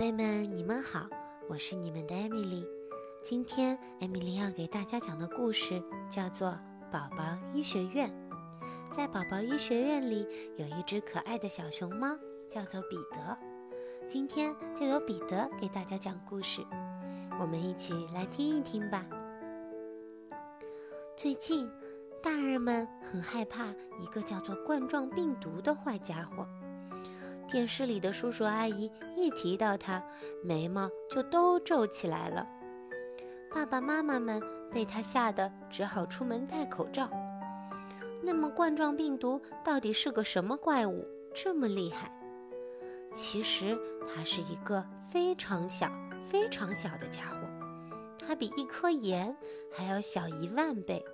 贝们，你们好，我是你们的艾米丽。今天艾米丽要给大家讲的故事叫做《宝宝医学院》。在宝宝医学院里，有一只可爱的小熊猫，叫做彼得。今天就由彼得给大家讲故事，我们一起来听一听吧。最近，大人们很害怕一个叫做冠状病毒的坏家伙。电视里的叔叔阿姨一提到他，眉毛就都皱起来了。爸爸妈妈们被他吓得只好出门戴口罩。那么，冠状病毒到底是个什么怪物？这么厉害？其实，它是一个非常小、非常小的家伙，它比一颗盐还要小一万倍。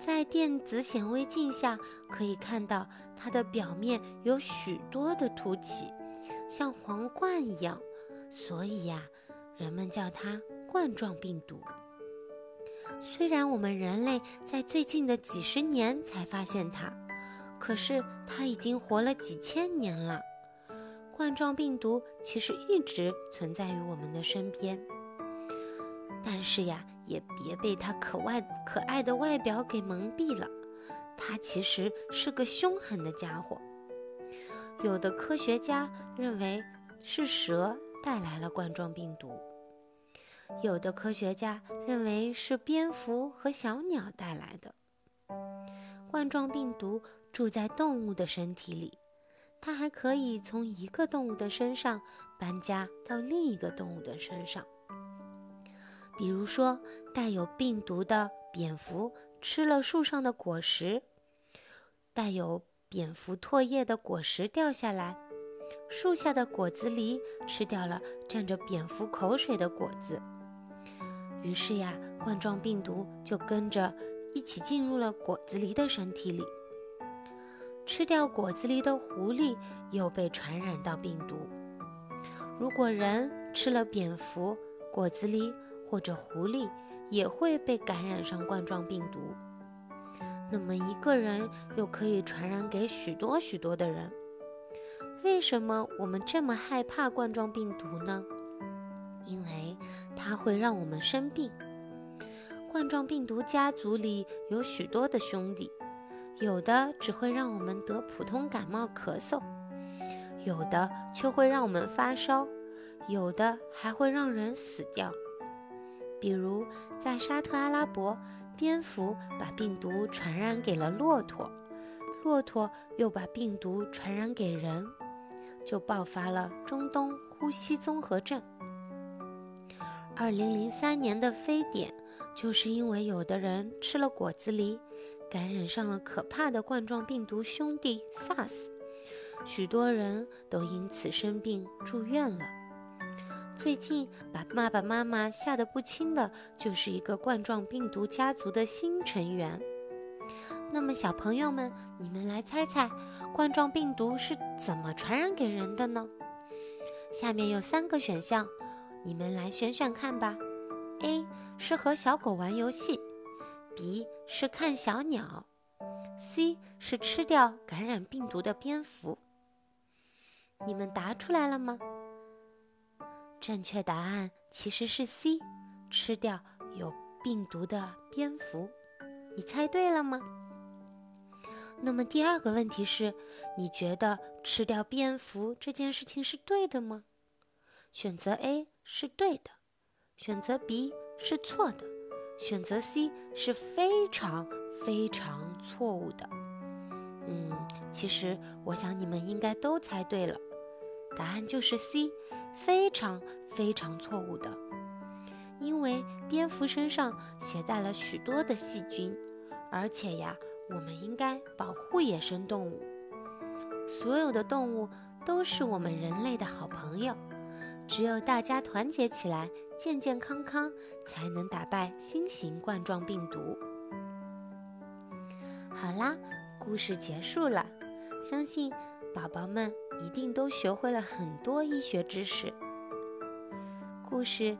在电子显微镜下可以看到，它的表面有许多的凸起，像皇冠一样，所以呀，人们叫它冠状病毒。虽然我们人类在最近的几十年才发现它，可是它已经活了几千年了。冠状病毒其实一直存在于我们的身边，但是呀。也别被它可外可爱的外表给蒙蔽了，它其实是个凶狠的家伙。有的科学家认为是蛇带来了冠状病毒，有的科学家认为是蝙蝠和小鸟带来的。冠状病毒住在动物的身体里，它还可以从一个动物的身上搬家到另一个动物的身上。比如说，带有病毒的蝙蝠吃了树上的果实，带有蝙蝠唾液的果实掉下来，树下的果子狸吃掉了沾着蝙蝠口水的果子，于是呀，冠状病毒就跟着一起进入了果子狸的身体里。吃掉果子狸的狐狸又被传染到病毒。如果人吃了蝙蝠、果子狸，或者狐狸也会被感染上冠状病毒，那么一个人又可以传染给许多许多的人。为什么我们这么害怕冠状病毒呢？因为它会让我们生病。冠状病毒家族里有许多的兄弟，有的只会让我们得普通感冒咳嗽，有的却会让我们发烧，有的还会让人死掉。比如，在沙特阿拉伯，蝙蝠把病毒传染给了骆驼，骆驼又把病毒传染给人，就爆发了中东呼吸综合症。二零零三年的非典，就是因为有的人吃了果子狸，感染上了可怕的冠状病毒兄弟 SARS，许多人都因此生病住院了。最近把爸爸妈妈吓得不轻的，就是一个冠状病毒家族的新成员。那么，小朋友们，你们来猜猜，冠状病毒是怎么传染给人的呢？下面有三个选项，你们来选选看吧。A 是和小狗玩游戏，B 是看小鸟，C 是吃掉感染病毒的蝙蝠。你们答出来了吗？正确答案其实是 C，吃掉有病毒的蝙蝠。你猜对了吗？那么第二个问题是，你觉得吃掉蝙蝠这件事情是对的吗？选择 A 是对的，选择 B 是错的，选择 C 是非常非常错误的。嗯，其实我想你们应该都猜对了，答案就是 C。非常非常错误的，因为蝙蝠身上携带了许多的细菌，而且呀，我们应该保护野生动物。所有的动物都是我们人类的好朋友，只有大家团结起来，健健康康，才能打败新型冠状病毒。好啦，故事结束了，相信宝宝们。一定都学会了很多医学知识。故事。